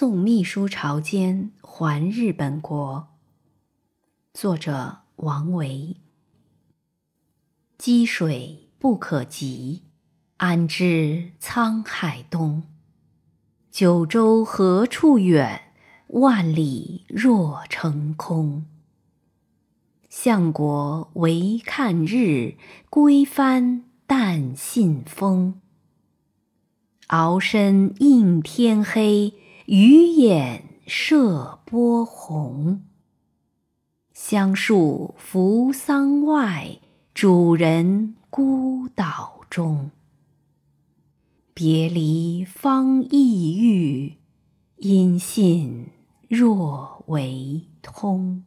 宋秘书朝间还日本国。作者王维。积水不可及，安知沧海东？九州何处远？万里若成空。相国唯看日，归帆但信风。鳌身映天黑，鱼眼射波红。香树扶桑外，主人孤岛中。别离方意郁，音信若为通。